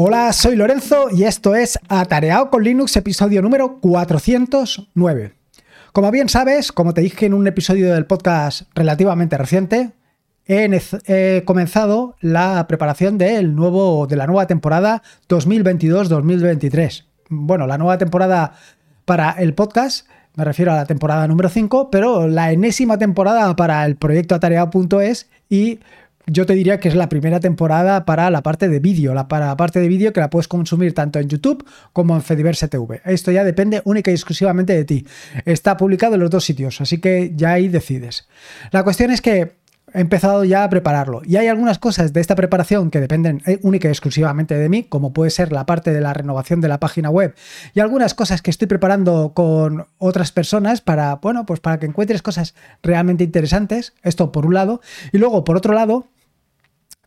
Hola, soy Lorenzo y esto es Atareado con Linux, episodio número 409. Como bien sabes, como te dije en un episodio del podcast relativamente reciente, he, comenzado la preparación de la nueva temporada 2022-2023. Bueno, la nueva temporada para el podcast, me refiero a la temporada número 5, pero la enésima temporada para el proyecto atareado.es y yo te diría que es la primera temporada para la parte de vídeo, la, para la parte de vídeo que la puedes consumir tanto en YouTube como en Fediverse TV. Esto ya depende única y exclusivamente de ti. Está publicado en los dos sitios, así que ya ahí decides. La cuestión es que he empezado ya a prepararlo. Y hay algunas cosas de esta preparación que dependen eh, única y exclusivamente de mí, como puede ser la parte de la renovación de la página web y algunas cosas que estoy preparando con otras personas para, bueno, pues para que encuentres cosas realmente interesantes. Esto por un lado. Y luego, por otro lado,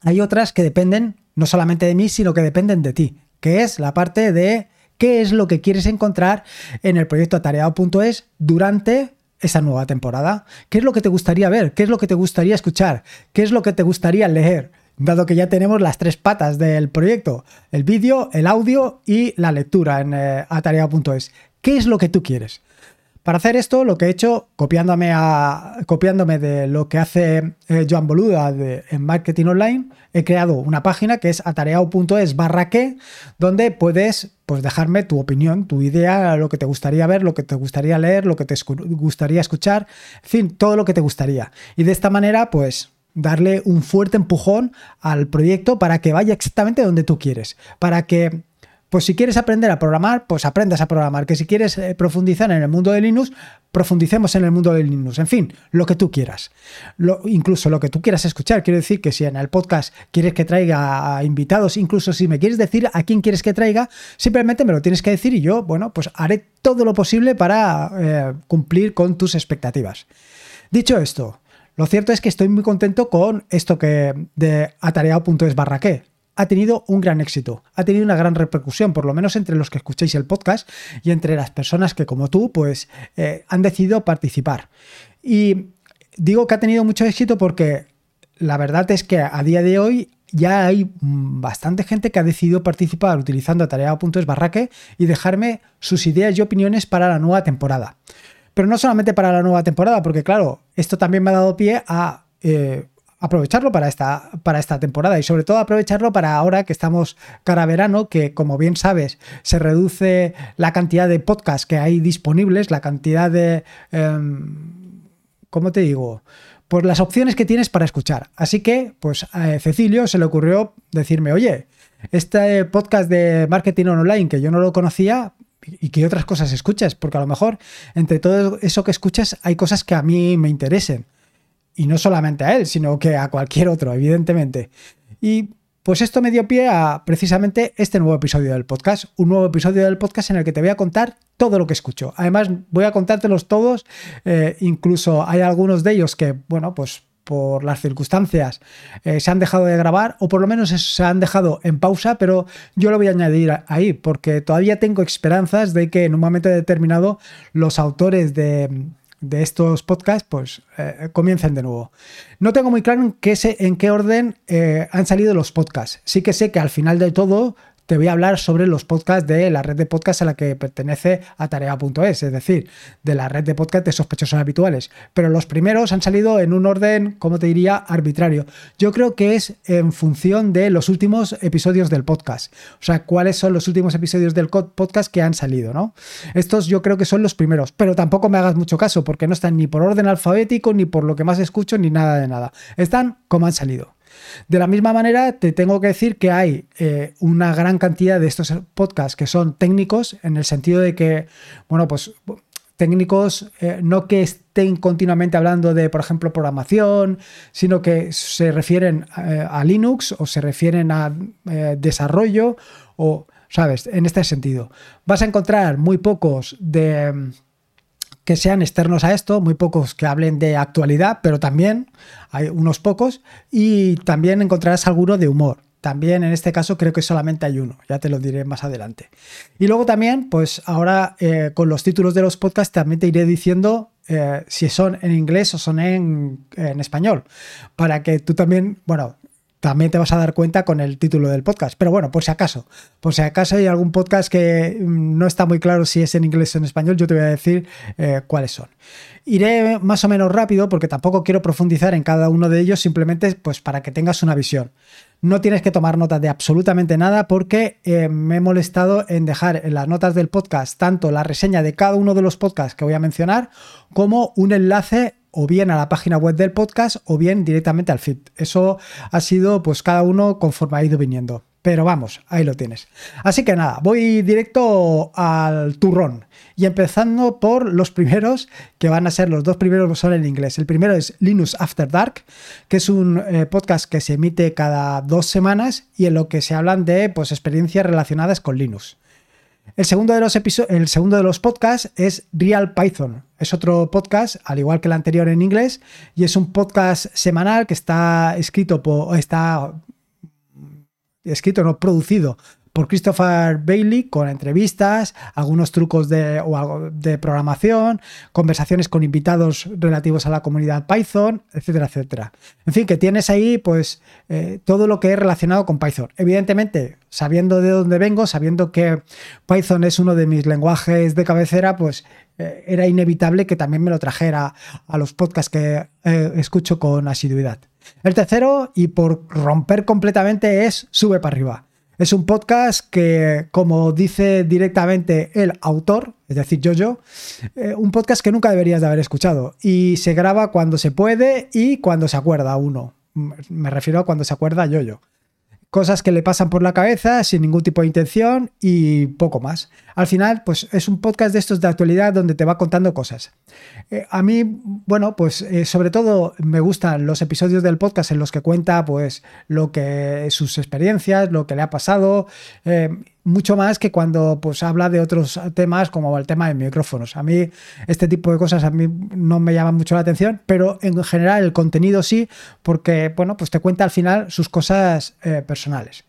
hay otras que dependen no solamente de mí, sino que dependen de ti, que es la parte de qué es lo que quieres encontrar en el proyecto atareado.es durante esa nueva temporada? ¿Qué es lo que te gustaría ver? ¿Qué es lo que te gustaría escuchar? ¿Qué es lo que te gustaría leer? Dado que ya tenemos las tres patas del proyecto, el vídeo, el audio y la lectura en eh, atareado.es. ¿Qué es lo que tú quieres? Para hacer esto, lo que he hecho, copiándome, a, copiándome de lo que hace eh, Joan Boluda en Marketing Online, he creado una página que es atareado.es barra que, donde puedes pues, dejarme tu opinión, tu idea, lo que te gustaría ver, lo que te gustaría leer, lo que te gustaría escuchar, en fin, todo lo que te gustaría. Y de esta manera, pues darle un fuerte empujón al proyecto para que vaya exactamente donde tú quieres, para que pues si quieres aprender a programar, pues aprendas a programar. Que si quieres eh, profundizar en el mundo de Linux, profundicemos en el mundo de Linux. En fin, lo que tú quieras. Lo, incluso lo que tú quieras escuchar. Quiero decir que si en el podcast quieres que traiga invitados, incluso si me quieres decir a quién quieres que traiga, simplemente me lo tienes que decir y yo, bueno, pues haré todo lo posible para eh, cumplir con tus expectativas. Dicho esto, lo cierto es que estoy muy contento con esto que de atareado.es barra qué ha tenido un gran éxito, ha tenido una gran repercusión, por lo menos entre los que escuchéis el podcast y entre las personas que como tú, pues eh, han decidido participar. Y digo que ha tenido mucho éxito porque la verdad es que a día de hoy ya hay bastante gente que ha decidido participar utilizando atareado.es barraque y dejarme sus ideas y opiniones para la nueva temporada. Pero no solamente para la nueva temporada, porque claro, esto también me ha dado pie a eh, aprovecharlo para esta, para esta temporada y sobre todo aprovecharlo para ahora que estamos cara a verano, que como bien sabes se reduce la cantidad de podcasts que hay disponibles, la cantidad de... Em, ¿Cómo te digo? Pues las opciones que tienes para escuchar. Así que, pues a Cecilio se le ocurrió decirme, oye, este podcast de marketing online que yo no lo conocía, y qué otras cosas escuchas, porque a lo mejor entre todo eso que escuchas hay cosas que a mí me interesen y no solamente a él, sino que a cualquier otro, evidentemente. Y pues esto me dio pie a precisamente este nuevo episodio del podcast, un nuevo episodio del podcast en el que te voy a contar todo lo que escucho. Además, voy a contártelos todos, eh, incluso hay algunos de ellos que, bueno, pues por las circunstancias eh, se han dejado de grabar o por lo menos se han dejado en pausa, pero yo lo voy a añadir ahí porque todavía tengo esperanzas de que en un momento determinado los autores de de estos podcasts, pues eh, comiencen de nuevo. No tengo muy claro en qué, en qué orden eh, han salido los podcasts. Sí que sé que al final de todo te voy a hablar sobre los podcasts de la red de podcasts a la que pertenece Atarea.es, es decir, de la red de podcasts de sospechosos habituales. Pero los primeros han salido en un orden, como te diría, arbitrario. Yo creo que es en función de los últimos episodios del podcast. O sea, cuáles son los últimos episodios del podcast que han salido, ¿no? Estos yo creo que son los primeros, pero tampoco me hagas mucho caso porque no están ni por orden alfabético, ni por lo que más escucho, ni nada de nada. Están como han salido. De la misma manera, te tengo que decir que hay eh, una gran cantidad de estos podcasts que son técnicos, en el sentido de que, bueno, pues técnicos eh, no que estén continuamente hablando de, por ejemplo, programación, sino que se refieren eh, a Linux o se refieren a desarrollo o, ¿sabes? En este sentido. Vas a encontrar muy pocos de que sean externos a esto, muy pocos que hablen de actualidad, pero también hay unos pocos y también encontrarás alguno de humor. También en este caso creo que solamente hay uno, ya te lo diré más adelante. Y luego también, pues ahora eh, con los títulos de los podcasts también te iré diciendo eh, si son en inglés o son en, en español, para que tú también, bueno, también te vas a dar cuenta con el título del podcast. Pero bueno, por si acaso, por si acaso hay algún podcast que mm, no está muy claro si es en inglés o en español, yo te voy a decir eh, cuáles son. Iré más o menos rápido porque tampoco quiero profundizar en cada uno de ellos, simplemente pues para que tengas una visión. No tienes que tomar notas de absolutamente nada porque eh, me he molestado en dejar en las notas del podcast tanto la reseña de cada uno de los podcasts que voy a mencionar como un enlace o bien a la página web del podcast o bien directamente al feed. Eso ha sido pues cada uno conforme ha ido viniendo. Pero vamos, ahí lo tienes. Así que nada, voy directo al turrón. Y empezando por los primeros, que van a ser los dos primeros son en inglés. El primero es Linux After Dark, que es un eh, podcast que se emite cada dos semanas y en lo que se hablan de pues, experiencias relacionadas con Linux. El segundo, de los el segundo de los podcasts es Real Python. Es otro podcast, al igual que el anterior en inglés, y es un podcast semanal que está escrito por. está escrito, no producido por Christopher Bailey con entrevistas, algunos trucos de, programación, conversaciones con invitados relativos a la comunidad Python, etcétera, etcétera. En fin, que tienes ahí pues eh, todo lo que es relacionado con Python. Evidentemente, sabiendo de dónde vengo, sabiendo que Python es uno de mis lenguajes de cabecera, pues eh, era inevitable que también me lo trajera a los podcasts que eh, escucho con asiduidad. El tercero, y por romper completamente, es Sube para arriba. Es un podcast que, como dice directamente el autor, es decir, yo, yo, eh, un podcast que nunca deberías de haber escuchado. Y se graba cuando se puede y cuando se acuerda uno. Me refiero a cuando se acuerda yo, yo cosas que le pasan por la cabeza sin ningún tipo de intención y poco más. Al final, pues es un podcast de estos de actualidad donde te va contando cosas. Eh, a mí, bueno, pues eh, sobre todo me gustan los episodios del podcast en los que cuenta pues lo que sus experiencias, lo que le ha pasado, eh, mucho más que cuando pues habla de otros temas como el tema de micrófonos. A mí este tipo de cosas a mí no me llaman mucho la atención, pero en general el contenido sí, porque bueno, pues te cuenta al final sus cosas eh, personales.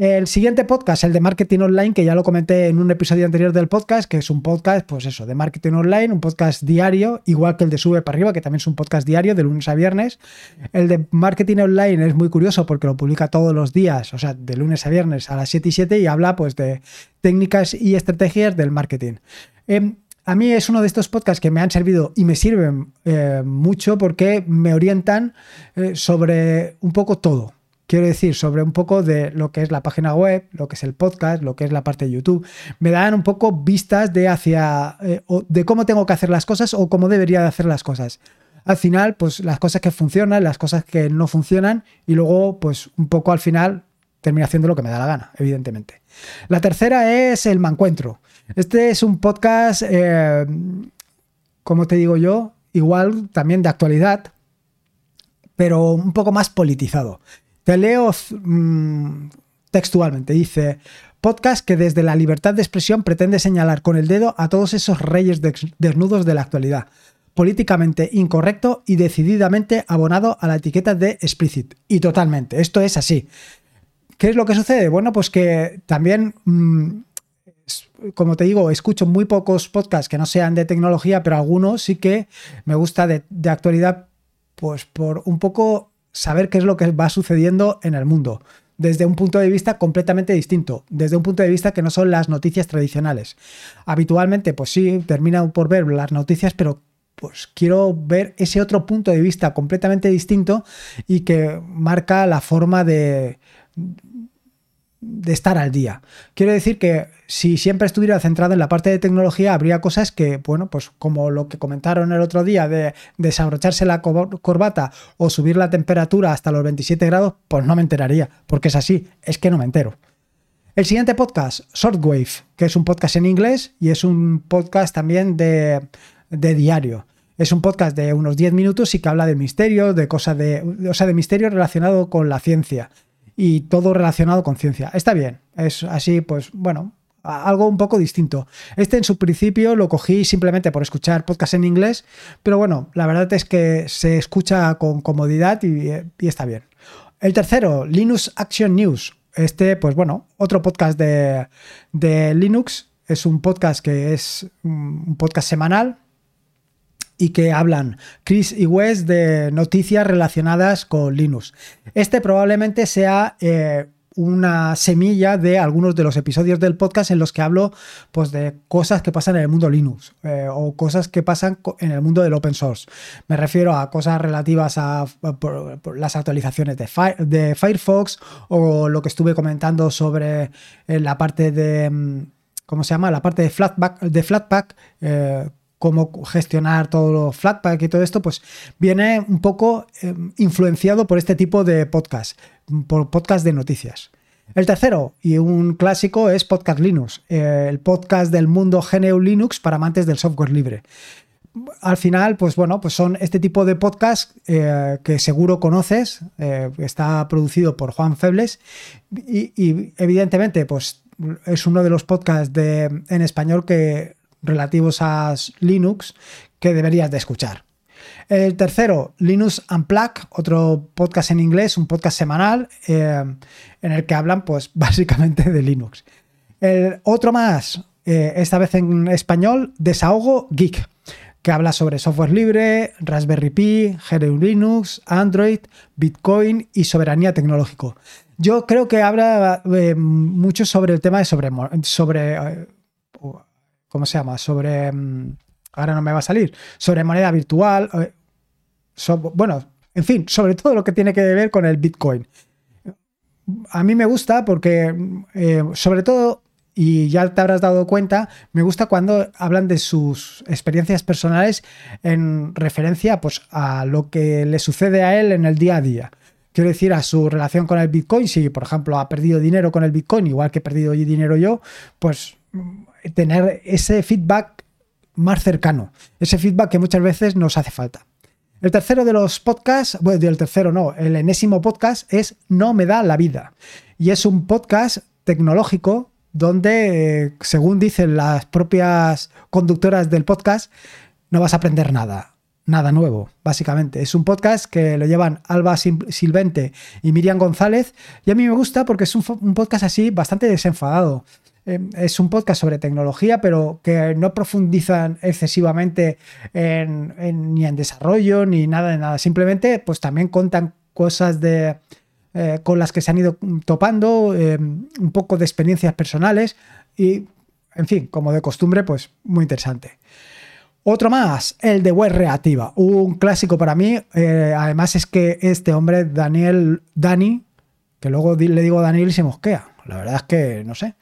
El siguiente podcast, el de marketing online, que ya lo comenté en un episodio anterior del podcast, que es un podcast, pues eso, de marketing online, un podcast diario, igual que el de Sube para arriba, que también es un podcast diario de lunes a viernes. El de marketing online es muy curioso porque lo publica todos los días, o sea, de lunes a viernes a las 7 y 7 y habla pues de técnicas y estrategias del marketing. Em, a mí es uno de estos podcasts que me han servido y me sirven eh, mucho porque me orientan eh, sobre un poco todo quiero decir, sobre un poco de lo que es la página web, lo que es el podcast, lo que es la parte de YouTube. Me dan un poco vistas de hacia eh, de cómo tengo que hacer las cosas o cómo debería de hacer las cosas. Al final, pues las cosas que funcionan, las cosas que no funcionan y luego, pues un poco al final termino haciendo lo que me da la gana, evidentemente. La tercera es el Mancuentro. Este es un podcast, eh, como te digo yo, igual también de actualidad, pero un poco más politizado. Te leo mm, textualmente. Dice, podcast que desde la libertad de expresión pretende señalar con el dedo a todos esos reyes desnudos de la actualidad. Políticamente incorrecto y decididamente abonado a la etiqueta de explicit. Y totalmente, esto es así. ¿Qué es lo que sucede? Bueno, pues que también... Mm, como te digo, escucho muy pocos podcasts que no sean de tecnología, pero algunos sí que me gusta de, de actualidad, pues por un poco saber qué es lo que va sucediendo en el mundo desde un punto de vista completamente distinto, desde un punto de vista que no son las noticias tradicionales. Habitualmente, pues sí, termino por ver las noticias, pero pues quiero ver ese otro punto de vista completamente distinto y que marca la forma de, de estar al día. Quiero decir que si siempre estuviera centrado en la parte de tecnología, habría cosas que, bueno, pues como lo que comentaron el otro día de desabrocharse la corbata o subir la temperatura hasta los 27 grados, pues no me enteraría, porque es así, es que no me entero. El siguiente podcast, Shortwave, que es un podcast en inglés y es un podcast también de, de diario. Es un podcast de unos 10 minutos y que habla de misterio, de cosas de, o sea, de misterio relacionado con la ciencia y todo relacionado con ciencia. Está bien, es así, pues bueno, algo un poco distinto. Este en su principio lo cogí simplemente por escuchar podcast en inglés, pero bueno, la verdad es que se escucha con comodidad y, está bien. El tercero, Linux Action News. Este, pues bueno, otro podcast de, de Linux. Es un podcast que es un podcast semanal y que hablan Chris y Wes de noticias relacionadas con Linux. Este probablemente sea eh, una semilla de algunos de los episodios del podcast en los que hablo pues, de cosas que pasan en el mundo Linux eh, o cosas que pasan en el mundo del open source. Me refiero a cosas relativas a, las actualizaciones de, Firefox o lo que estuve comentando sobre eh, la parte de... Mm, ¿Cómo se llama? La parte de Flatpak, de Flatpak cómo gestionar todo lo Flatpak y todo esto, pues viene un poco influenciado por este tipo de podcast por podcast de noticias. El tercero, y un clásico, es Podcast Linux, eh, el podcast del mundo GNU Linux para amantes del software libre. Al final, pues bueno, pues son este tipo de podcast eh, que seguro conoces, eh, está producido por Juan Febles y, evidentemente, pues es uno de los podcasts de, en español que relativos a Linux que deberías de escuchar. El tercero, Linux Unplugged, otro podcast en inglés, un podcast semanal eh, en el que hablan pues básicamente de Linux. El otro más, eh, esta vez en español, Desahogo Geek, que habla sobre software libre, Raspberry Pi, GNU Linux, Android, Bitcoin y soberanía tecnológico. Yo creo que habla eh, mucho sobre el tema de sobre, sobre ¿cómo se llama? Sobre mm, ahora no me va a salir, sobre moneda virtual, bueno, en fin, sobre todo lo que tiene que ver con el Bitcoin. A mí me gusta porque, eh, sobre todo, y ya te habrás dado cuenta, me gusta cuando hablan de sus experiencias personales en referencia pues, a lo que le sucede a él en el día a día. Quiero decir, a su relación con el Bitcoin, si por ejemplo ha perdido dinero con el Bitcoin, igual que he perdido dinero yo, pues tener ese feedback más cercano, ese feedback que muchas veces nos hace falta. El tercero de los podcasts, bueno, el tercero no, el enésimo podcast es No me da la vida. Y es un podcast tecnológico donde, según dicen las propias conductoras del podcast, no vas a aprender nada, nada nuevo, básicamente. Es un podcast que lo llevan Alba Silvente y Miriam González y a mí me gusta porque es un podcast así bastante desenfadado. Em, es un podcast sobre tecnología, pero que no profundizan excesivamente en, ni en desarrollo ni nada de nada. Simplemente, pues también contan cosas eh, con las que se han ido topando, em, un poco de experiencias personales y, en fin, como de costumbre, pues muy interesante. Otro más, el de web reactiva, un clásico para mí. Eh, además es que este hombre, Daniel Dani, que luego le digo Daniel y se mosquea. La verdad es que no sé.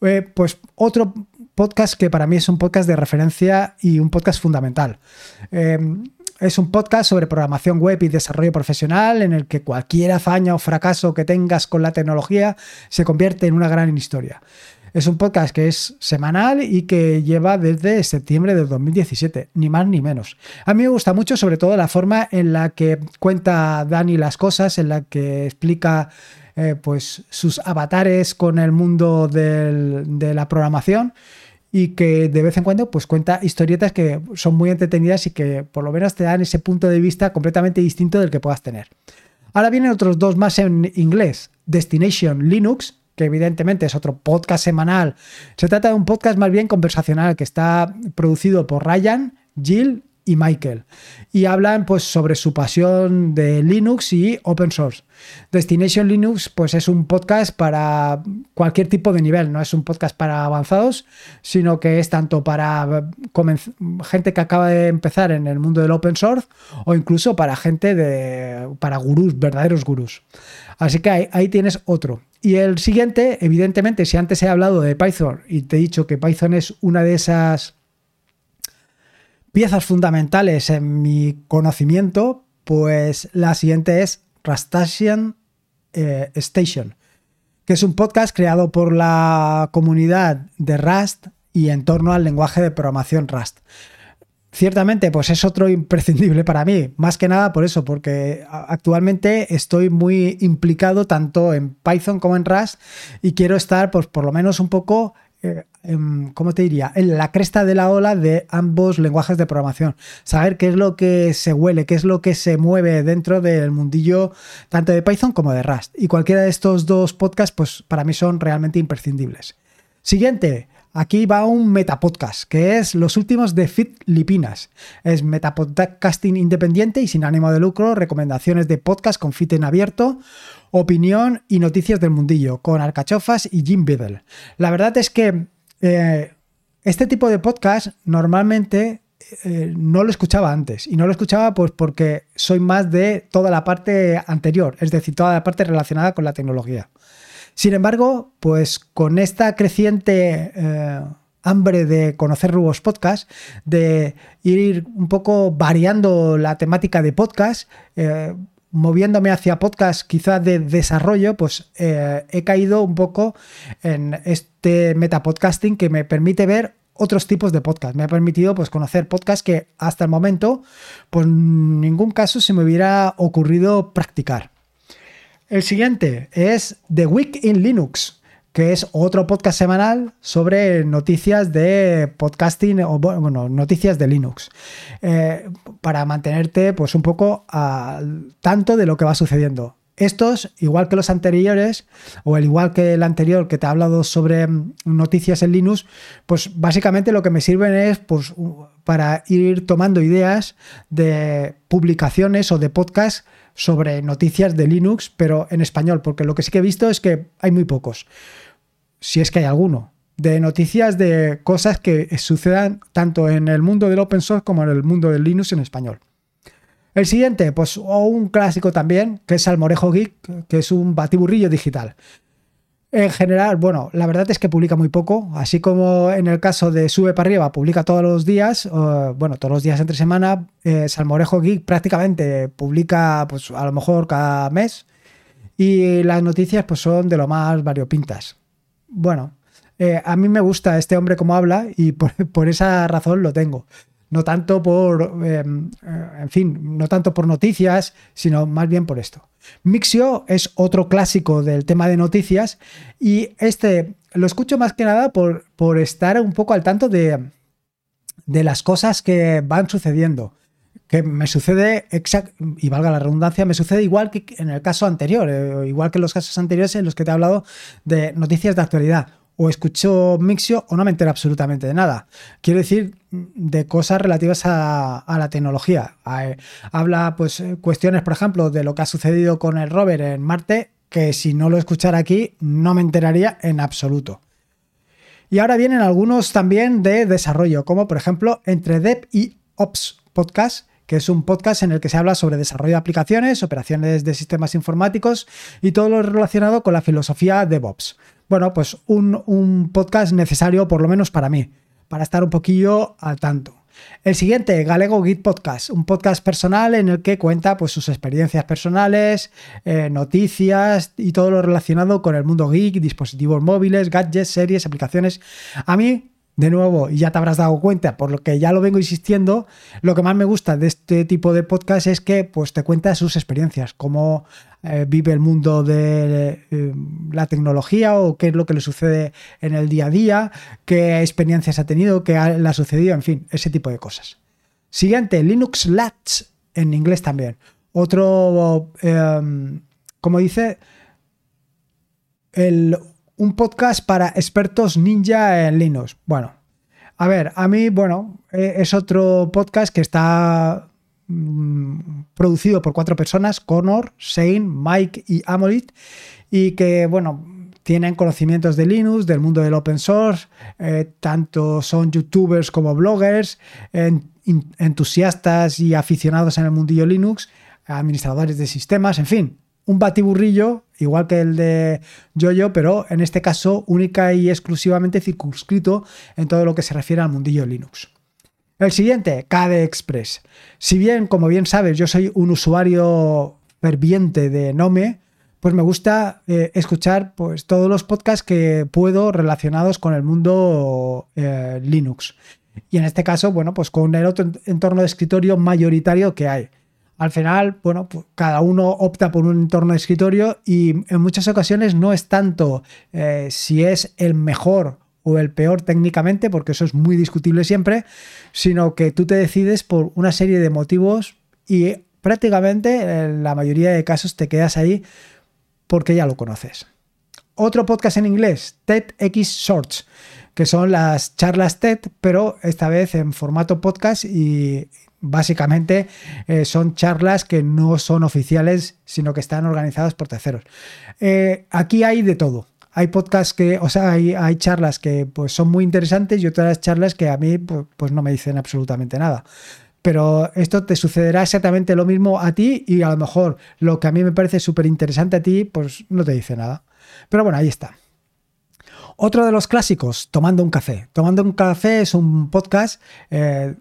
Eh, pues otro podcast que para mí es un podcast de referencia y un podcast fundamental. Eh, es un podcast sobre programación web y desarrollo profesional en el que cualquier hazaña o fracaso que tengas con la tecnología se convierte en una gran historia. Es un podcast que es semanal y que lleva desde septiembre de 2017, ni más ni menos. A mí me gusta mucho sobre todo la forma en la que cuenta Dani las cosas, en la que explica eh, pues sus avatares con el mundo de la programación y que de vez en cuando pues cuenta historietas que son muy entretenidas y que por lo menos te dan ese punto de vista completamente distinto del que puedas tener. Ahora vienen otros dos más en inglés, Destination Linux, que evidentemente es otro podcast semanal. Se trata de un podcast más bien conversacional que está producido por Ryan, Jill y Michael. Y hablan pues sobre su pasión de Linux y open source. Destination Linux pues es un podcast para cualquier tipo de nivel, no es un podcast para avanzados, sino que es tanto para gente que acaba de empezar en el mundo del open source o incluso para gente de para gurús, verdaderos gurús. Así que ahí, ahí tienes otro. Y el siguiente, evidentemente, si antes he hablado de Python y te he dicho que Python es una de esas piezas fundamentales en mi conocimiento, pues la siguiente es Rustacean eh, Station, que es un podcast creado por la comunidad de Rust y en torno al lenguaje de programación Rust. Ciertamente, pues es otro imprescindible para mí, más que nada por eso, porque actualmente estoy muy implicado tanto en Python como en Rust y quiero estar, pues por lo menos un poco eh, em, ¿cómo te diría? En la cresta de la ola de ambos lenguajes de programación. Saber qué es lo que se huele, qué es lo que se mueve dentro del mundillo tanto de Python como de Rust. Y cualquiera de estos dos podcasts, pues para mí son realmente imprescindibles. Siguiente, aquí va un metapodcast, que es los últimos de Filipinas. Es metapodcasting independiente y sin ánimo de lucro, recomendaciones de podcast con fit en abierto, opinión y noticias del mundillo, con Alcachofas y Jim Biddle. La verdad es que eh, este tipo de podcast normalmente eh, no lo escuchaba antes. Y no lo escuchaba pues porque soy más de toda la parte anterior, es decir, toda la parte relacionada con la tecnología. Sin embargo, pues con esta creciente eh, hambre de conocer nuevos podcasts, de ir un poco variando la temática de podcast, eh, moviéndome hacia podcast quizás de desarrollo, pues he caído un poco en este metapodcasting que me permite ver otros tipos de podcast. Me ha permitido pues, conocer podcasts que hasta el momento, pues en ningún caso se me hubiera ocurrido practicar. El siguiente es The Week in Linux, que es otro podcast semanal sobre noticias de podcasting o bueno, noticias de Linux. Eh, para mantenerte pues un poco al tanto de lo que va sucediendo. Estos, igual que los anteriores, o el igual que el anterior que te ha hablado sobre mm, noticias en Linux, pues básicamente lo que me sirven es pues, para ir tomando ideas de publicaciones o de podcasts sobre noticias de Linux, pero en español, porque lo que sí que he visto es que hay muy pocos, si es que hay alguno, de noticias de cosas que sucedan tanto en el mundo del open source como en el mundo del Linux en español. El siguiente, pues un clásico también, que es Salmorejo Geek, que es un batiburrillo digital. En general, bueno, la verdad es que publica muy poco, así como en el caso de Sube para arriba, publica todos los días, bueno, todos los días entre semana, eh, Salmorejo Geek prácticamente publica, pues a lo mejor cada mes, y las noticias pues son de lo más variopintas. Bueno, eh, a mí me gusta este hombre como habla y por esa razón lo tengo no tanto por, em, eh, en fin, no tanto por noticias, sino más bien por esto. Mixio es otro clásico del tema de noticias y este lo escucho más que nada por, por estar un poco al tanto de, de las cosas que van sucediendo que me sucede, y valga la redundancia, me sucede igual que en el caso anterior, eh, igual que en los casos anteriores en los que te he hablado de noticias de actualidad o escucho Mixio o no me entero absolutamente de nada. Quiero decir, de cosas relativas a, la tecnología. habla, pues, eh, cuestiones, por ejemplo, de lo que ha sucedido con el rover en Marte, que si no lo escuchara aquí, no me enteraría en absoluto. Y ahora vienen algunos también de desarrollo, como por ejemplo Entre Dev y Ops Podcast, que es un podcast en el que se habla sobre desarrollo de aplicaciones, operaciones de sistemas informáticos y todo lo relacionado con la filosofía DevOps bueno, pues un, podcast necesario, por lo menos para mí, para estar un poquillo al tanto. El siguiente, Galego Git Podcast, un podcast personal en el que cuenta pues, sus experiencias personales, eh, noticias y todo lo relacionado con el mundo geek, dispositivos móviles, gadgets, series, aplicaciones. A mí de nuevo, y ya te habrás dado cuenta, por lo que ya lo vengo insistiendo, lo que más me gusta de este tipo de podcast es que pues, te cuenta sus experiencias, cómo eh, vive el mundo de eh, la tecnología o qué es lo que le sucede en el día a día, qué experiencias ha tenido, qué le ha sucedido, en fin, ese tipo de cosas. Siguiente, Linux Lats, en inglés también. Otro, em, como dice, el un podcast para expertos ninja en Linux. Bueno, a ver, a mí, bueno, eh, es otro podcast que está mm, producido por cuatro personas, Connor, Shane, Mike y Amolit, y que, bueno, tienen conocimientos de Linux, del mundo del open source, eh, tanto son youtubers como bloggers, entusiastas y aficionados en el mundillo Linux, administradores de sistemas, en fin, un batiburrillo, igual que el de Jojo, pero en este caso única y exclusivamente circunscrito en todo lo que se refiere al mundillo Linux. El siguiente, KDE Express. Si bien, como bien sabes, yo soy un usuario ferviente de Nome, pues me gusta eh, escuchar pues, todos los podcasts que puedo relacionados con el mundo eh, Linux. Y en este caso, bueno, pues con el otro entorno de escritorio mayoritario que hay al final, bueno, pues cada uno opta por un entorno de escritorio y en muchas ocasiones no es tanto eh, si es el mejor o el peor técnicamente, porque eso es muy discutible siempre, sino que tú te decides por una serie de motivos y prácticamente en la mayoría de casos te quedas ahí porque ya lo conoces. Otro podcast en inglés, TEDx Shorts, que son las charlas TED, pero esta vez en formato podcast y básicamente eh, son charlas que no son oficiales, sino que están organizadas por terceros. Eh, aquí hay de todo. Hay podcasts que, o sea, hay, charlas que pues, son muy interesantes y otras charlas que a mí pues no me dicen absolutamente nada pero esto te sucederá exactamente lo mismo a ti y a lo mejor lo que a mí me parece súper interesante a ti, pues no te dice nada. Pero bueno, ahí está. Otro de los clásicos, Tomando un café. Tomando un café es un podcast, eh,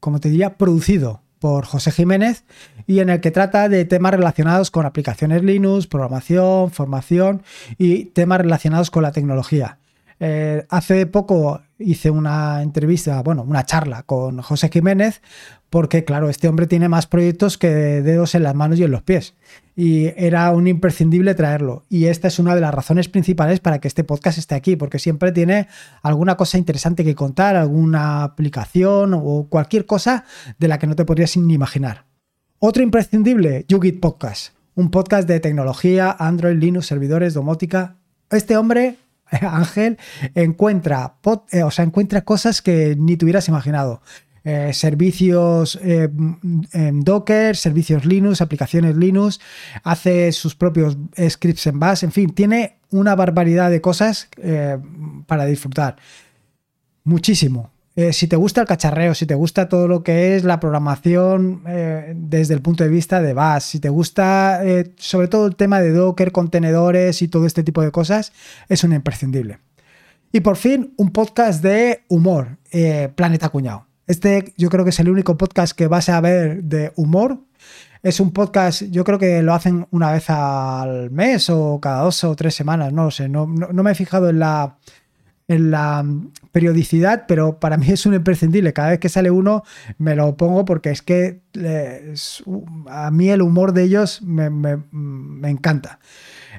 como te diría, producido por José Jiménez y en el que trata de temas relacionados con aplicaciones Linux, programación, formación y temas relacionados con la tecnología. Eh, hace poco hice una entrevista, bueno, una charla con José Jiménez, porque claro, este hombre tiene más proyectos que dedos en las manos y en los pies. Y era un imprescindible traerlo. Y esta es una de las razones principales para que este podcast esté aquí, porque siempre tiene alguna cosa interesante que contar, alguna aplicación o cualquier cosa de la que no te podrías ni imaginar. Otro imprescindible, YouGit Podcast, un podcast de tecnología, Android, Linux, servidores, domótica. Este hombre Ángel encuentra, eh, o sea, encuentra cosas que ni te hubieras imaginado. Eh, servicios eh, en Docker, servicios Linux, aplicaciones Linux, hace sus propios scripts en Bash, en fin, tiene una barbaridad de cosas para disfrutar. Muchísimo. Eh, si te gusta el cacharreo, si te gusta todo lo que es la programación eh, desde el punto de vista de Bash, si te gusta eh, sobre todo el tema de Docker, contenedores y todo este tipo de cosas, es un imprescindible. Y por fin, un podcast de humor, Planeta Cuñado. Este yo creo que es el único podcast que vas a ver de humor. Es un podcast, yo creo que lo hacen una vez al mes o cada dos o tres semanas, no lo sé, no me he fijado en la, en la periodicidad, pero para mí es un imprescindible. Cada vez que sale uno me lo pongo porque es que a mí el humor de ellos me, encanta.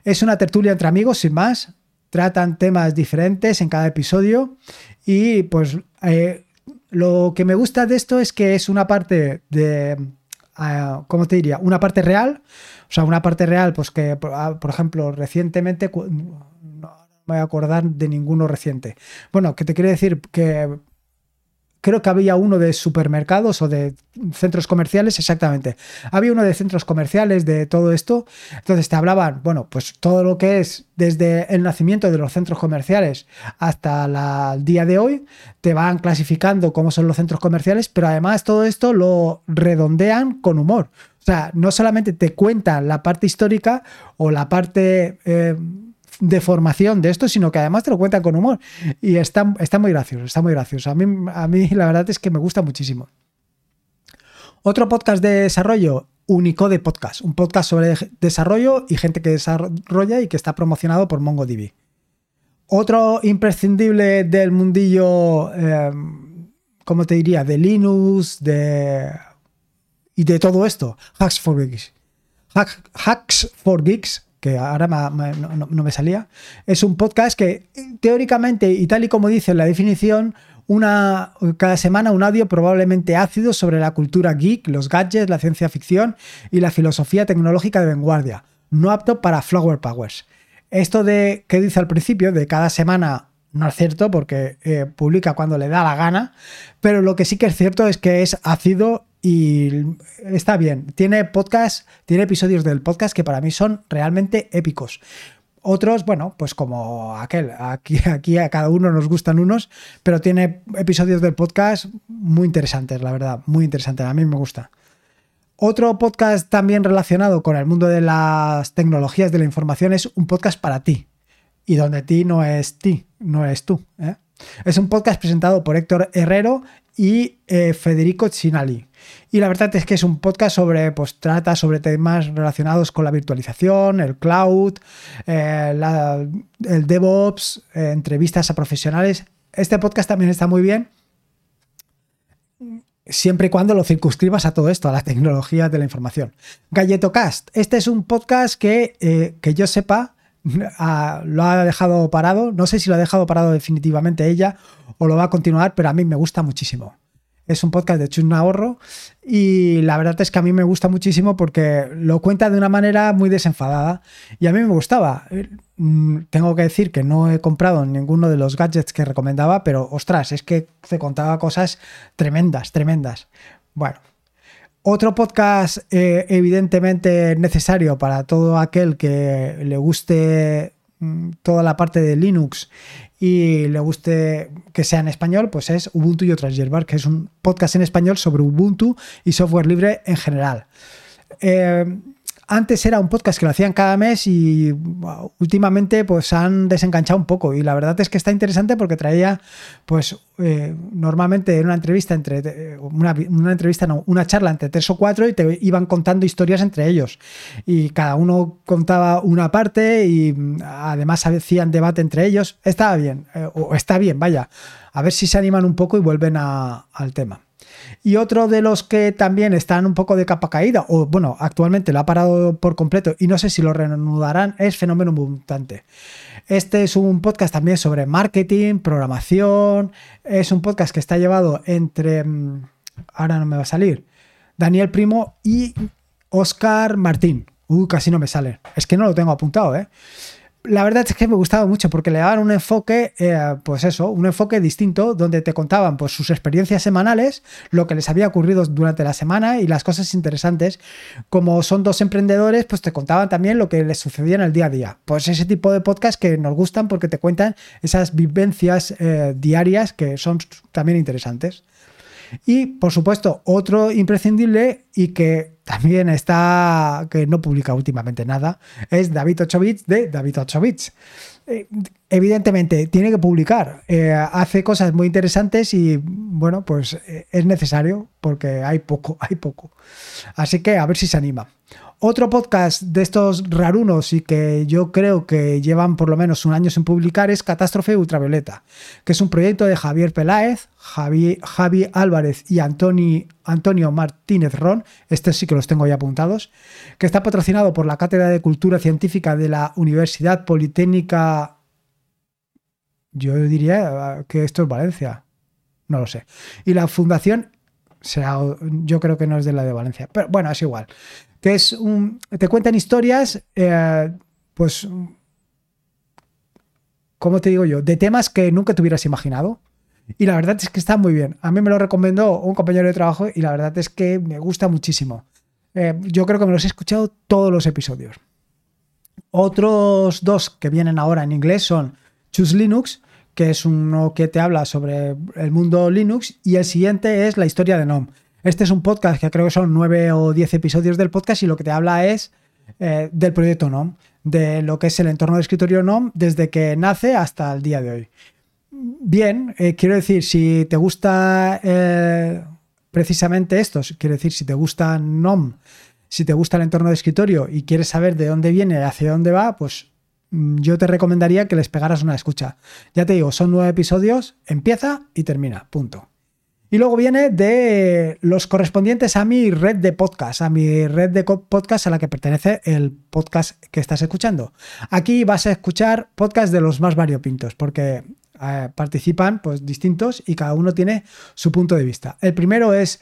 Es una tertulia entre amigos, sin más. Tratan temas diferentes en cada episodio y pues eh, lo que me gusta de esto es que es una parte de, uh, ¿cómo te diría? Una parte real. O sea, una parte real, pues que, por ah, ejemplo, recientemente voy a acordar de ninguno reciente. Bueno, que te quiere decir que creo que había uno de supermercados o de centros comerciales, exactamente. Había uno de centros comerciales de todo esto. Entonces te hablaban, bueno, pues todo lo que es desde el nacimiento de los centros comerciales hasta el día de hoy, te van clasificando cómo son los centros comerciales, pero además todo esto lo redondean con humor. O sea, no solamente te cuentan la parte histórica o la parte... Eh, de formación de esto, sino que además te lo cuentan con humor. Y está, está muy gracioso, está muy gracioso. A mí, a mí la verdad es que me gusta muchísimo. Otro podcast de desarrollo, Unicode Podcast, un podcast sobre desarrollo y gente que desarrolla y que está promocionado por MongoDB. Otro imprescindible del mundillo, eh, ¿cómo te diría? De Linux, de... y de todo esto, Hacks for Geeks. Hacks for Geeks que ahora no, me salía, es un podcast que teóricamente, y tal y como dice la definición, una, cada semana un audio probablemente ácido sobre la cultura geek, los gadgets, la ciencia ficción y la filosofía tecnológica de vanguardia, no apto para Flower Powers. Esto de que dice al principio, de cada semana no es cierto porque eh, publica cuando le da la gana, pero lo que sí que es cierto es que es ácido y está bien. Tiene podcast, tiene episodios del podcast que para mí son realmente épicos. Otros, bueno, pues como aquel, aquí, aquí a cada uno nos gustan unos, pero tiene episodios del podcast muy interesantes, la verdad, muy interesantes, a mí me gusta. Otro podcast también relacionado con el mundo de las tecnologías de la información es un podcast para ti, y donde ti no es ti, no eres tú. ¿eh? Es un podcast presentado por Héctor Herrero y eh, Federico Chinali. Y la verdad es que es un podcast sobre, pues trata sobre temas relacionados con la virtualización, el cloud, eh, el DevOps, entrevistas a profesionales. Este podcast también está muy bien, siempre y cuando lo circunscribas a todo esto, a la tecnología de la información. GalletoCast, este es un podcast que, que yo sepa, lo ha dejado parado. No sé si lo ha dejado parado definitivamente ella o lo va a continuar, pero a mí me gusta muchísimo. Es un podcast de Chus ahorro y la verdad es que a mí me gusta muchísimo porque lo cuenta de una manera muy desenfadada y a mí me gustaba. Mm, tengo que decir que no he comprado ninguno de los gadgets que recomendaba, pero ostras, es que se contaba cosas tremendas, tremendas. Bueno, otro podcast eh, evidentemente necesario para todo aquel que le guste mm, toda la parte de Linux y le guste que sea en español, pues es Ubuntu y otras hierbas, que es un podcast en español sobre Ubuntu y software libre en general. Eh, antes era un podcast que lo hacían cada mes y últimamente pues han desenganchado un poco. Y la verdad es que está interesante porque traía pues eh, normalmente una entrevista entre una, entrevista no, una charla entre tres o cuatro y te iban contando historias entre ellos. Y cada uno contaba una parte y además hacían debate entre ellos. Estaba bien eh, o está bien vaya. A ver si se animan un poco y vuelven al tema y otro de los que también están un poco de capa caída, o bueno, actualmente lo ha parado por completo y no sé si lo reanudarán, es Fenómeno Mutante. Este es un podcast también sobre marketing, programación. Es un podcast que está llevado entre. Mm, ahora no me va a salir. Daniel Primo y Oscar Martín. Uy, casi no me sale. Es que no lo tengo apuntado, ¿eh? La verdad es que me gustaba mucho porque le daban un enfoque, eh, pues eso, un enfoque distinto donde te contaban pues sus experiencias semanales, lo que les había ocurrido durante la semana y las cosas interesantes. Como son dos emprendedores, pues te contaban también lo que les sucedía en el día a día. Pues ese tipo de podcast que nos gustan porque te cuentan esas vivencias eh, diarias que son también interesantes. Y, por supuesto, otro imprescindible y que también está, que no publica últimamente nada, es David Ochovich de David Ochovich. Eh, evidentemente, tiene que publicar. Eh, hace cosas muy interesantes y, bueno, pues eh, es necesario porque hay poco, hay poco. Así que a ver si se anima. Otro podcast de estos rarunos y que yo creo que llevan por lo menos un año sin publicar es Catástrofe Ultravioleta, que es un proyecto de Javier Peláez, Javi, Álvarez y Antonio Martínez Ron, estos sí que los tengo ya apuntados, que está patrocinado por la Cátedra de Cultura Científica de la Universidad Politécnica, yo diría que esto es Valencia, no lo sé, y la Fundación yo creo que no es de la de Valencia, pero bueno, es igual que es te cuentan historias, eh, pues, ¿cómo te digo yo? De temas que nunca te hubieras imaginado. Y la verdad es que está muy bien. A mí me lo recomendó un compañero de trabajo y la verdad es que me gusta muchísimo. Eh, yo creo que me los he escuchado todos los episodios. Otros dos que vienen ahora en inglés son Choose Linux, que es uno que te habla sobre el mundo Linux, y el siguiente es la historia de NOM, este es un podcast que creo que son nueve o diez episodios del podcast y lo que te habla es eh, del proyecto NOM, de lo que es el entorno de escritorio NOM desde que nace hasta el día de hoy. Bien, eh, quiero decir, si te gusta eh, precisamente esto, quiero decir, si te gusta NOM, si te gusta el entorno de escritorio y quieres saber de dónde viene y hacia dónde va, pues yo te recomendaría que les pegaras una escucha. Ya te digo, son nueve episodios, empieza y termina, punto. Y luego viene de los correspondientes a mi red de podcast, a mi red de podcast a la que pertenece el podcast que estás escuchando. Aquí vas a escuchar podcasts de los más variopintos, porque eh, participan pues distintos y cada uno tiene su punto de vista. El primero es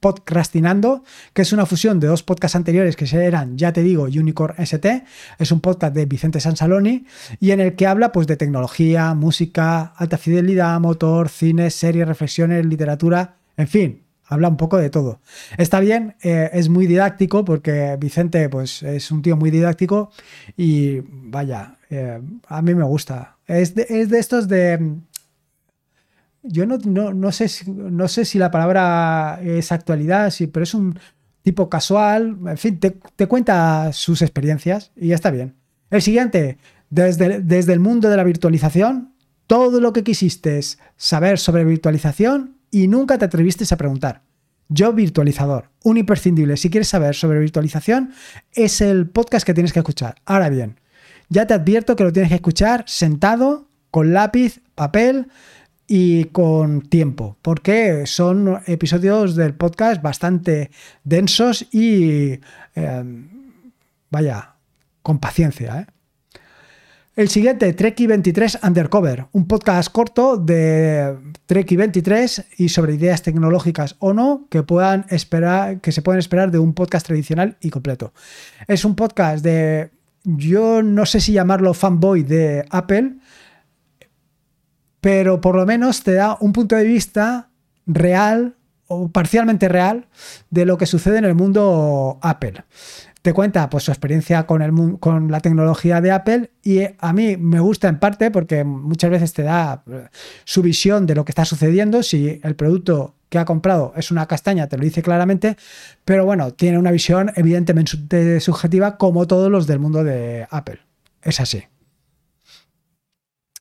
Podcastinando, que es una fusión de dos podcasts anteriores que eran, ya te digo, Unicorn ST, es un podcast de Vicente Sansaloni y en el que habla pues de tecnología, música, alta fidelidad, motor, cine, series, reflexiones, literatura, en fin, habla un poco de todo. Está bien, eh, es muy didáctico porque Vicente pues es un tío muy didáctico y vaya, eh, a mí me gusta. Es es de estos de yo no, no, sé, si, no sé si la palabra es actualidad, sí, pero es un tipo casual, en fin, te, cuenta sus experiencias y ya está bien. El siguiente, desde, desde el mundo de la virtualización, todo lo que quisiste saber sobre virtualización y nunca te atreviste a preguntar. Yo virtualizador, un imprescindible. Si quieres saber sobre virtualización, es el podcast que tienes que escuchar. Ahora bien, ya te advierto que lo tienes que escuchar sentado, con lápiz, papel, y con tiempo, porque son episodios del podcast bastante densos y, em, vaya, con paciencia. ¿eh? El siguiente, Treki 23 Undercover, un podcast corto de Treki 23 y sobre ideas tecnológicas o no que puedan esperar, que se pueden esperar de un podcast tradicional y completo. Es un podcast de, yo no sé si llamarlo fanboy de Apple, pero por lo menos te da un punto de vista real o parcialmente real de lo que sucede en el mundo Apple te cuenta pues, su experiencia con, el, con la tecnología de Apple y a mí me gusta en parte porque muchas veces te da eh, su visión de lo que está sucediendo, si el producto que ha comprado es una castaña, te lo dice claramente, pero bueno, tiene una visión evidentemente subjetiva como todos los del mundo de Apple. Es así.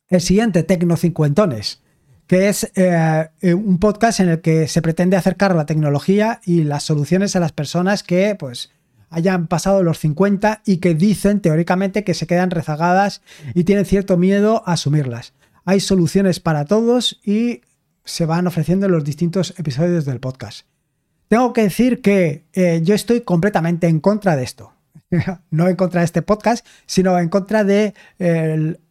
El siguiente, Tecno Cincuentones, que es eh, un podcast en el que se pretende acercar la tecnología y las soluciones a las personas que, pues, hayan pasado los 50 y que dicen teóricamente que se quedan rezagadas y tienen cierto miedo a asumirlas. Hay soluciones para todos y se van ofreciendo en los distintos episodios del podcast. Tengo que decir que eh, yo estoy completamente en contra de esto. no en contra de este podcast, sino en contra de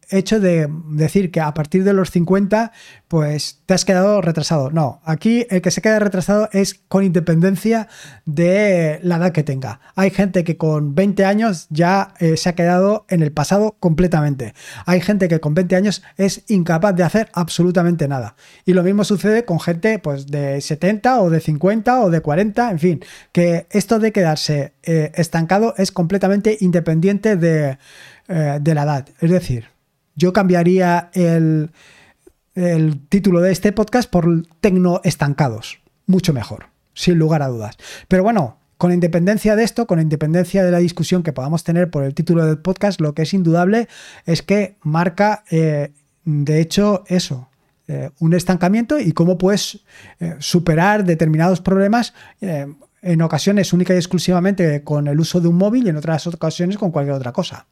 hecho de decir que a partir de los 50, pues te has quedado retrasado. No, aquí el que se queda retrasado es con independencia de la edad que tenga. Hay gente que con 20 años ya eh, se ha quedado en el pasado completamente. Hay gente que con 20 años es incapaz de hacer absolutamente nada. Y lo mismo sucede con gente pues de 70 o de 50 o de 40, en fin, que esto de quedarse eh, estancado es completamente independiente de, eh, de la edad. Es decir, yo cambiaría el, título de este podcast por Tecno Estancados. Mucho mejor, sin lugar a dudas. Pero bueno, con independencia de esto, con independencia de la discusión que podamos tener por el título del podcast, lo que es indudable es que marca, eh, de hecho, eso, eh, un estancamiento y cómo puedes eh, superar determinados problemas en ocasiones única y exclusivamente con el uso de un móvil y en otras ocasiones con cualquier otra cosa.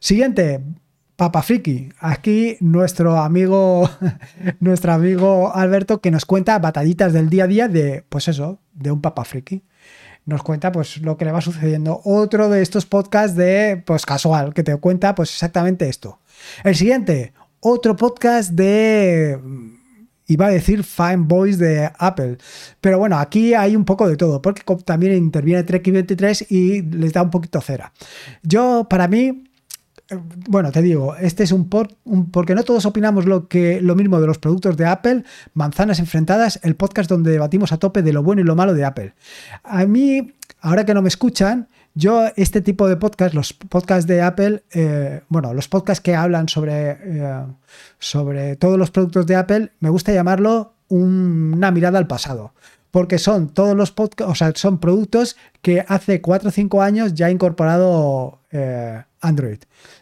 Siguiente, Papa Friki. Aquí nuestro amigo, nuestro amigo Alberto que nos cuenta batallitas del día a día de, pues eso, de un Papa Friki. Nos cuenta pues lo que le va sucediendo. Otro de estos podcasts de, pues casual, que te cuenta pues exactamente esto. El siguiente, otro podcast de iba a decir Fine Boys de Apple. Pero bueno, aquí hay un poco de todo, porque también interviene Trek 23 y les da un poquito cera. Yo, para mí, bueno, te digo, este es un, por, porque no todos opinamos lo, que, lo mismo de los productos de Apple, Manzanas Enfrentadas, el podcast donde debatimos a tope de lo bueno y lo malo de Apple. A mí, ahora que no me escuchan, yo este tipo de podcast, los podcasts de Apple, eh, bueno, los podcasts que hablan sobre, eh, sobre todos los productos de Apple, me gusta llamarlo una mirada al pasado porque son todos los podcasts, o sea, son productos que hace 4 o 5 años ya ha incorporado eh, Android.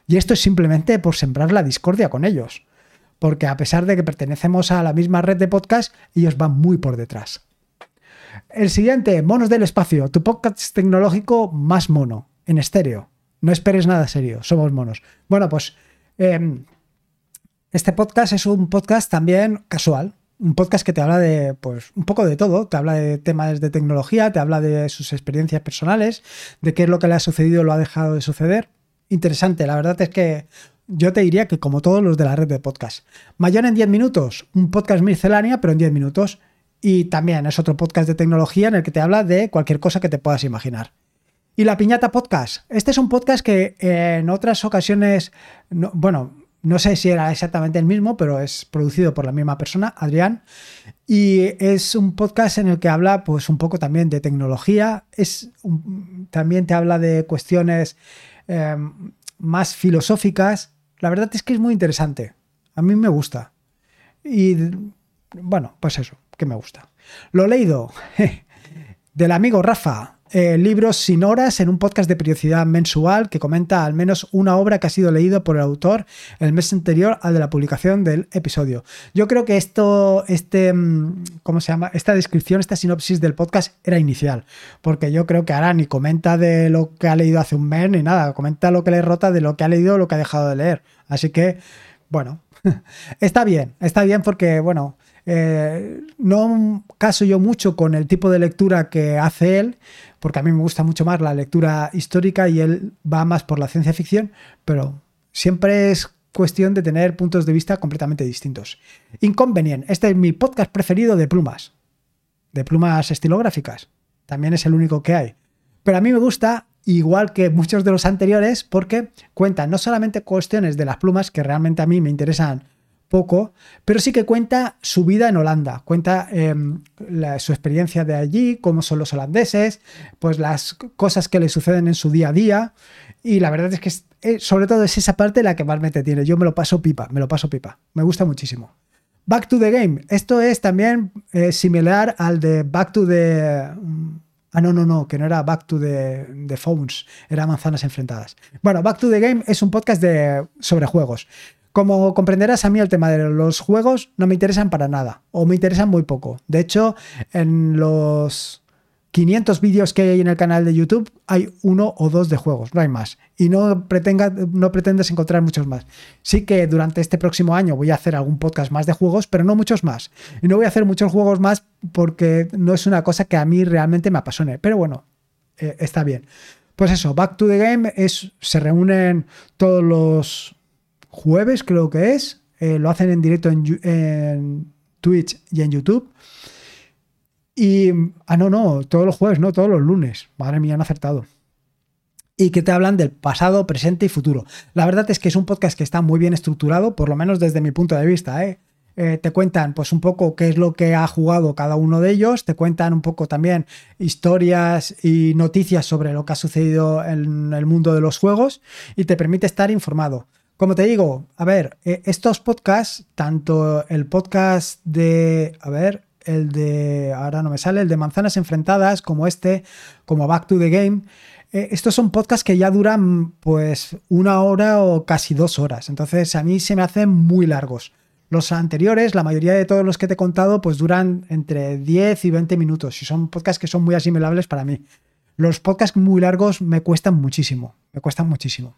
Y esto es simplemente por sembrar la discordia con ellos. Porque a pesar de que pertenecemos a la misma red de podcast, ellos van muy por detrás. El siguiente, Monos del Espacio, tu podcast tecnológico más mono, en estéreo. No esperes nada serio, somos monos. Bueno, pues em, este podcast es un podcast también casual, un podcast que te habla de, pues, un poco de todo. Te habla de temas de tecnología, te habla de sus experiencias personales, de qué es lo que le ha sucedido o lo ha dejado de suceder. Interesante, la verdad es que yo te diría que como todos los de la red de podcast. Mayor en 10 minutos, un podcast miscelánea, pero en 10 minutos. Y también es otro podcast de tecnología en el que te habla de cualquier cosa que te puedas imaginar. Y la Piñata Podcast. Este es un podcast que en otras ocasiones, bueno, no sé si era exactamente el mismo, pero es producido por la misma persona, Adrián. Y es un podcast en el que habla pues un poco también de tecnología. Es también te habla de cuestiones em, más filosóficas. La verdad es que es muy interesante. A mí me gusta. Y bueno, pues eso, que me gusta. Lo leído del amigo Rafa, eh, libros sin horas en un podcast de periodicidad mensual que comenta al menos una obra que ha sido leído por el autor el mes anterior al de la publicación del episodio. Yo creo que esto, este, mm, ¿cómo se llama? Esta descripción, esta sinopsis del podcast era inicial, porque yo creo que ahora ni comenta de lo que ha leído hace un mes ni nada, comenta lo que le rota de lo que ha leído o lo que ha dejado de leer. Así que, bueno, está bien, está bien porque, bueno, eh, no caso yo mucho con el tipo de lectura que hace él, porque a mí me gusta mucho más la lectura histórica y él va más por la ciencia ficción, pero siempre es cuestión de tener puntos de vista completamente distintos. Inconvenient, este es mi podcast preferido de plumas, de plumas estilográficas. También es el único que hay. Pero a mí me gusta, igual que muchos de los anteriores, porque cuentan no solamente cuestiones de las plumas, que realmente a mí me interesan poco, pero sí que cuenta su vida en Holanda, cuenta em, su experiencia de allí, cómo son los holandeses, pues las cosas que le suceden en su día a día. Y la verdad es que eh, sobre todo es esa parte la que más me tiene. Yo me lo paso pipa, me lo paso pipa. Me gusta muchísimo. Back to the Game. Esto es también eh, similar al de Back to the... Mm, ah, no, no, no, que no era Back to the, the, Phones, era Manzanas Enfrentadas. Bueno, Back to the Game es un podcast de, sobre juegos. Como comprenderás, a mí el tema de los juegos no me interesan para nada, o me interesan muy poco. De hecho, en los 500 vídeos que hay en el canal de YouTube, hay uno o dos de juegos, no hay más. Y no, pretenga, no pretendes encontrar muchos más. Sí que durante este próximo año voy a hacer algún podcast más de juegos, pero no muchos más. Y no voy a hacer muchos juegos más porque no es una cosa que a mí realmente me apasione. Pero bueno, eh, está bien. Pues eso, Back to the Game es, se reúnen todos los jueves, creo que es. Eh, lo hacen en directo en, Twitch y en YouTube. Y, ah, no, no, todos los jueves, no, todos los lunes. Madre mía, han acertado. Y que te hablan del pasado, presente y futuro. La verdad es que es un podcast que está muy bien estructurado, por lo menos desde mi punto de vista. ¿eh? Eh, te cuentan pues un poco qué es lo que ha jugado cada uno de ellos, te cuentan un poco también historias y noticias sobre lo que ha sucedido en el mundo de los juegos y te permite estar informado. Como te digo, a ver, eh, estos podcasts, tanto el podcast de, a ver, el de, ahora no me sale, el de Manzanas Enfrentadas, como este, como Back to the Game, eh, estos son podcasts que ya duran pues una hora o casi dos horas, entonces a mí se me hacen muy largos. Los anteriores, la mayoría de todos los que te he contado, pues duran entre 10 y 20 minutos y son podcasts que son muy asimilables para mí. Los podcasts muy largos me cuestan muchísimo, me cuestan muchísimo.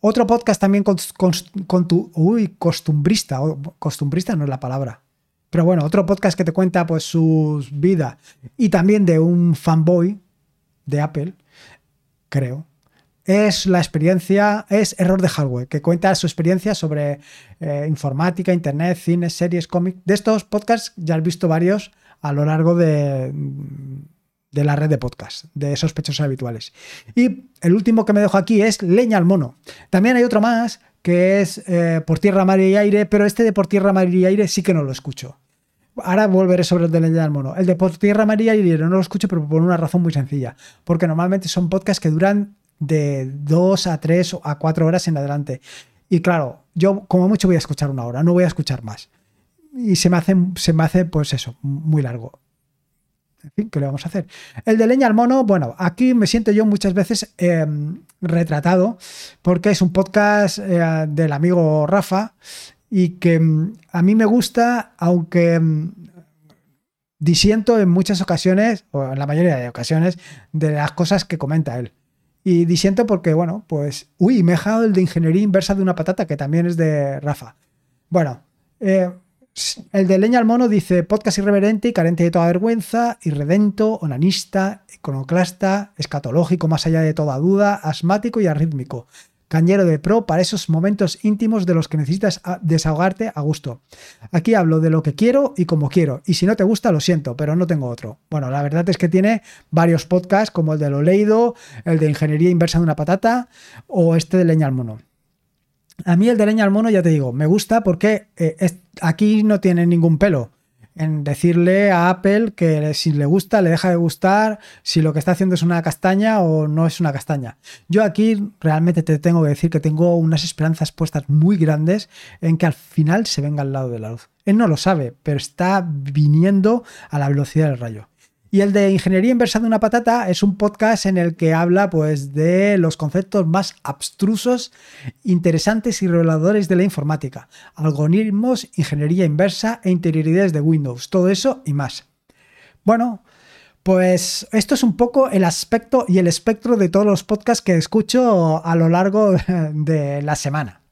Otro podcast también con, tu, uy, costumbrista, costumbrista no es la palabra. Pero bueno, otro podcast que te cuenta pues su vida y también de un fanboy de Apple, creo, es la experiencia, es Error de Hardware, que cuenta su experiencia sobre eh, informática, internet, cine, series, cómics. De estos podcasts ya has visto varios a lo largo de, de la red de podcast, de sospechosos habituales. Y el último que me dejo aquí es Leña al Mono. También hay otro más que es eh, Por Tierra, Mar y Aire, pero este de Por Tierra, Mar y Aire sí que no lo escucho. Ahora volveré sobre el de Leña al Mono. El de Por Tierra, Mar y Aire no lo escucho, pero por una razón muy sencilla. Porque normalmente son podcasts que duran de dos a tres o a cuatro horas en adelante. Y claro, yo como mucho voy a escuchar una hora, no voy a escuchar más. Y se me hace, se me hace pues eso, muy largo. En fin, ¿qué le vamos a hacer? El de leña al mono, bueno, aquí me siento yo muchas veces em, retratado porque es un podcast eh, del amigo Rafa y que em, a mí me gusta, aunque em, disiento en muchas ocasiones, o en la mayoría de ocasiones, de las cosas que comenta él. Y disiento porque, bueno, pues, uy, me he dejado el de ingeniería inversa de una patata, que también es de Rafa. Bueno, eh, el de Leña al Mono dice podcast irreverente y carente de toda vergüenza, irredento, onanista, iconoclasta, escatológico más allá de toda duda, asmático y arrítmico. Cañero de pro para esos momentos íntimos de los que necesitas desahogarte a gusto. Aquí hablo de lo que quiero y como quiero. Y si no te gusta, lo siento, pero no tengo otro. Bueno, la verdad es que tiene varios podcasts como el de Lo Leído, el de Ingeniería Inversa de una Patata o este de Leña al Mono. A mí el de leña al mono, ya te digo, me gusta porque eh, aquí no tiene ningún pelo en decirle a Apple que si le gusta, le deja de gustar, si lo que está haciendo es una castaña o no es una castaña. Yo aquí realmente te tengo que decir que tengo unas esperanzas puestas muy grandes en que al final se venga al lado de la luz. Él no lo sabe, pero está viniendo a la velocidad del rayo. Y el de Ingeniería Inversa de una Patata es un podcast en el que habla pues, de los conceptos más abstrusos, interesantes y reveladores de la informática. Algoritmos, ingeniería inversa e interioridades de Windows. Todo eso y más. Bueno, pues esto es un poco el aspecto y el espectro de todos los podcasts que escucho a lo largo de la semana.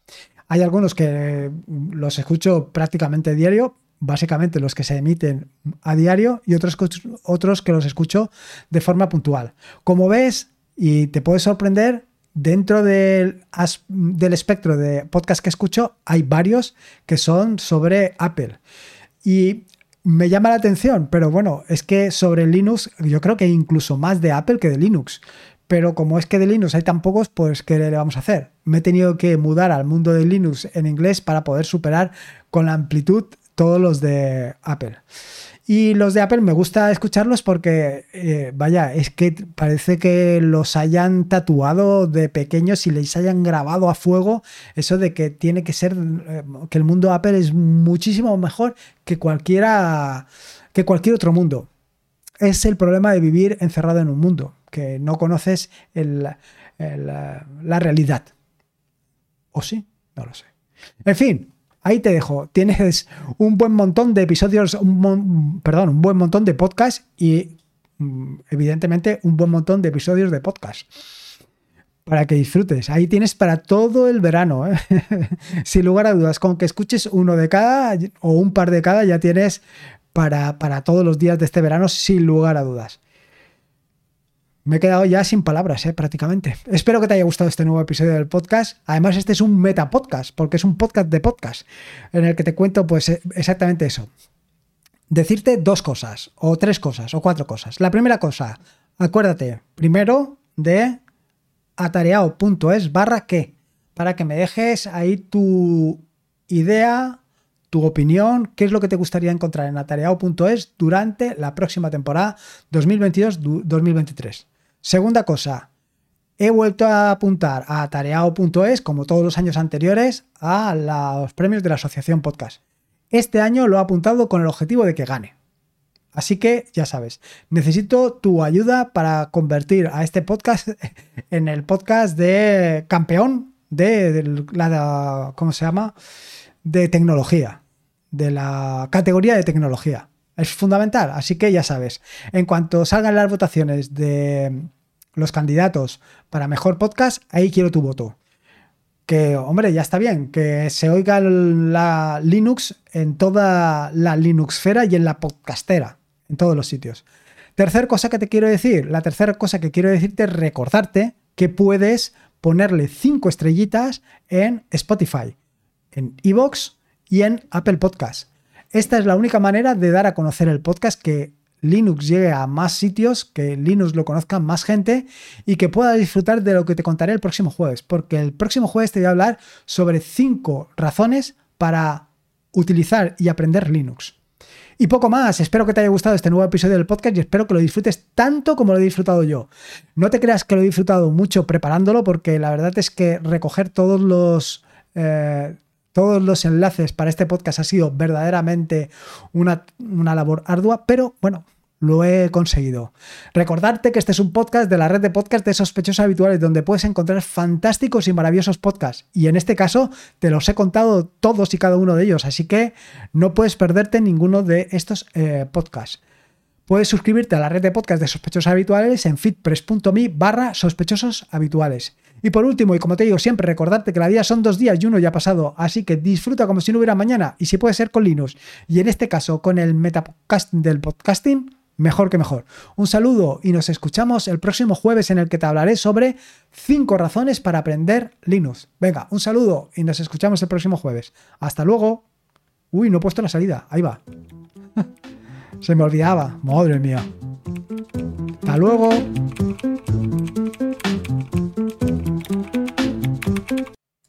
Hay algunos que los escucho prácticamente diario, básicamente los que se emiten a diario y otros, otros que los escucho de forma puntual. Como ves, y te puede sorprender, dentro del, del espectro de podcast que escucho hay varios que son sobre Apple. Y me llama la atención, pero bueno, es que sobre Linux yo creo que incluso más de Apple que de Linux. Pero como es que de Linux hay tan pocos, pues ¿qué le vamos a hacer? Me he tenido que mudar al mundo de Linux en inglés para poder superar con la amplitud todos los de Apple. Y los de Apple me gusta escucharlos porque, eh, vaya, es que parece que los hayan tatuado de pequeños y les hayan grabado a fuego eso de que tiene que ser, eh, que el mundo Apple es muchísimo mejor que cualquiera, que cualquier otro mundo. Es el problema de vivir encerrado en un mundo, que no conoces la realidad. ¿O sí? No lo sé. En fin, ahí te dejo. Tienes un buen montón de episodios, un, perdón, un buen montón de podcasts y mm, evidentemente un buen montón de episodios de podcast para que disfrutes. Ahí tienes para todo el verano, ¿eh? sin lugar a dudas. Con que escuches uno de cada o un par de cada, ya tienes para, para todos los días de este verano, sin lugar a dudas. Me he quedado ya sin palabras, ¿eh? prácticamente. Espero que te haya gustado este nuevo episodio del podcast. Además, este es un meta podcast, porque es un podcast de podcast, en el que te cuento pues eh, exactamente eso. Decirte dos cosas, o tres cosas, o cuatro cosas. La primera cosa, acuérdate, primero de atareado.es barra qué, para que me dejes ahí tu idea, tu opinión, qué es lo que te gustaría encontrar en atareado.es durante la próxima temporada 2022-2023. Segunda cosa, he vuelto a apuntar a tareao.es, como todos los años anteriores, a los premios de la Asociación Podcast. Este año lo he apuntado con el objetivo de que gane. Así que ya sabes, necesito tu ayuda para convertir a este podcast en el podcast de campeón de, la, ¿cómo se llama? De tecnología, de la categoría de tecnología. Es fundamental, así que ya sabes, en cuanto salgan las votaciones de los candidatos para mejor podcast, ahí quiero tu voto. Que, hombre, ya está bien, que se oiga la Linux en toda la Linuxfera y en la podcastera, en todos los sitios. Tercer cosa que te quiero decir, la tercera cosa que quiero decirte es recordarte que puedes ponerle cinco estrellitas en Spotify, en Evox y en Apple Podcasts. Esta es la única manera de dar a conocer el podcast que Linux llegue a más sitios, que Linux lo conozca más gente y que pueda disfrutar de lo que te contaré el próximo jueves, porque el próximo jueves te voy a hablar sobre cinco razones para utilizar y aprender Linux. Y poco más, espero que te haya gustado este nuevo episodio del podcast y espero que lo disfrutes tanto como lo he disfrutado yo. No te creas que lo he disfrutado mucho preparándolo porque la verdad es que recoger todos los... Eh, todos los enlaces para este podcast ha sido verdaderamente una, labor ardua, pero bueno, lo he conseguido. Recordarte que este es un podcast de la red de podcast de sospechosos habituales, donde puedes encontrar fantásticos y maravillosos podcasts. Y en este caso te los he contado todos y cada uno de ellos, así que no puedes perderte ninguno de estos eh, podcasts. Puedes suscribirte a la red de podcast de sospechosos habituales en fitpress.me barra sospechosos habituales. Y por último, y como te digo siempre, recordarte que la vida son dos días y uno ya ha pasado, así que disfruta como si no hubiera mañana y si puede ser con Linux y en este caso con el metapodcast del podcasting, mejor que mejor. Un saludo y nos escuchamos el próximo jueves en el que te hablaré sobre 5 razones para aprender Linux. Venga, un saludo y nos escuchamos el próximo jueves. Hasta luego. Uy, no he puesto la salida. Ahí va. Se me olvidaba. Madre mía. Hasta luego.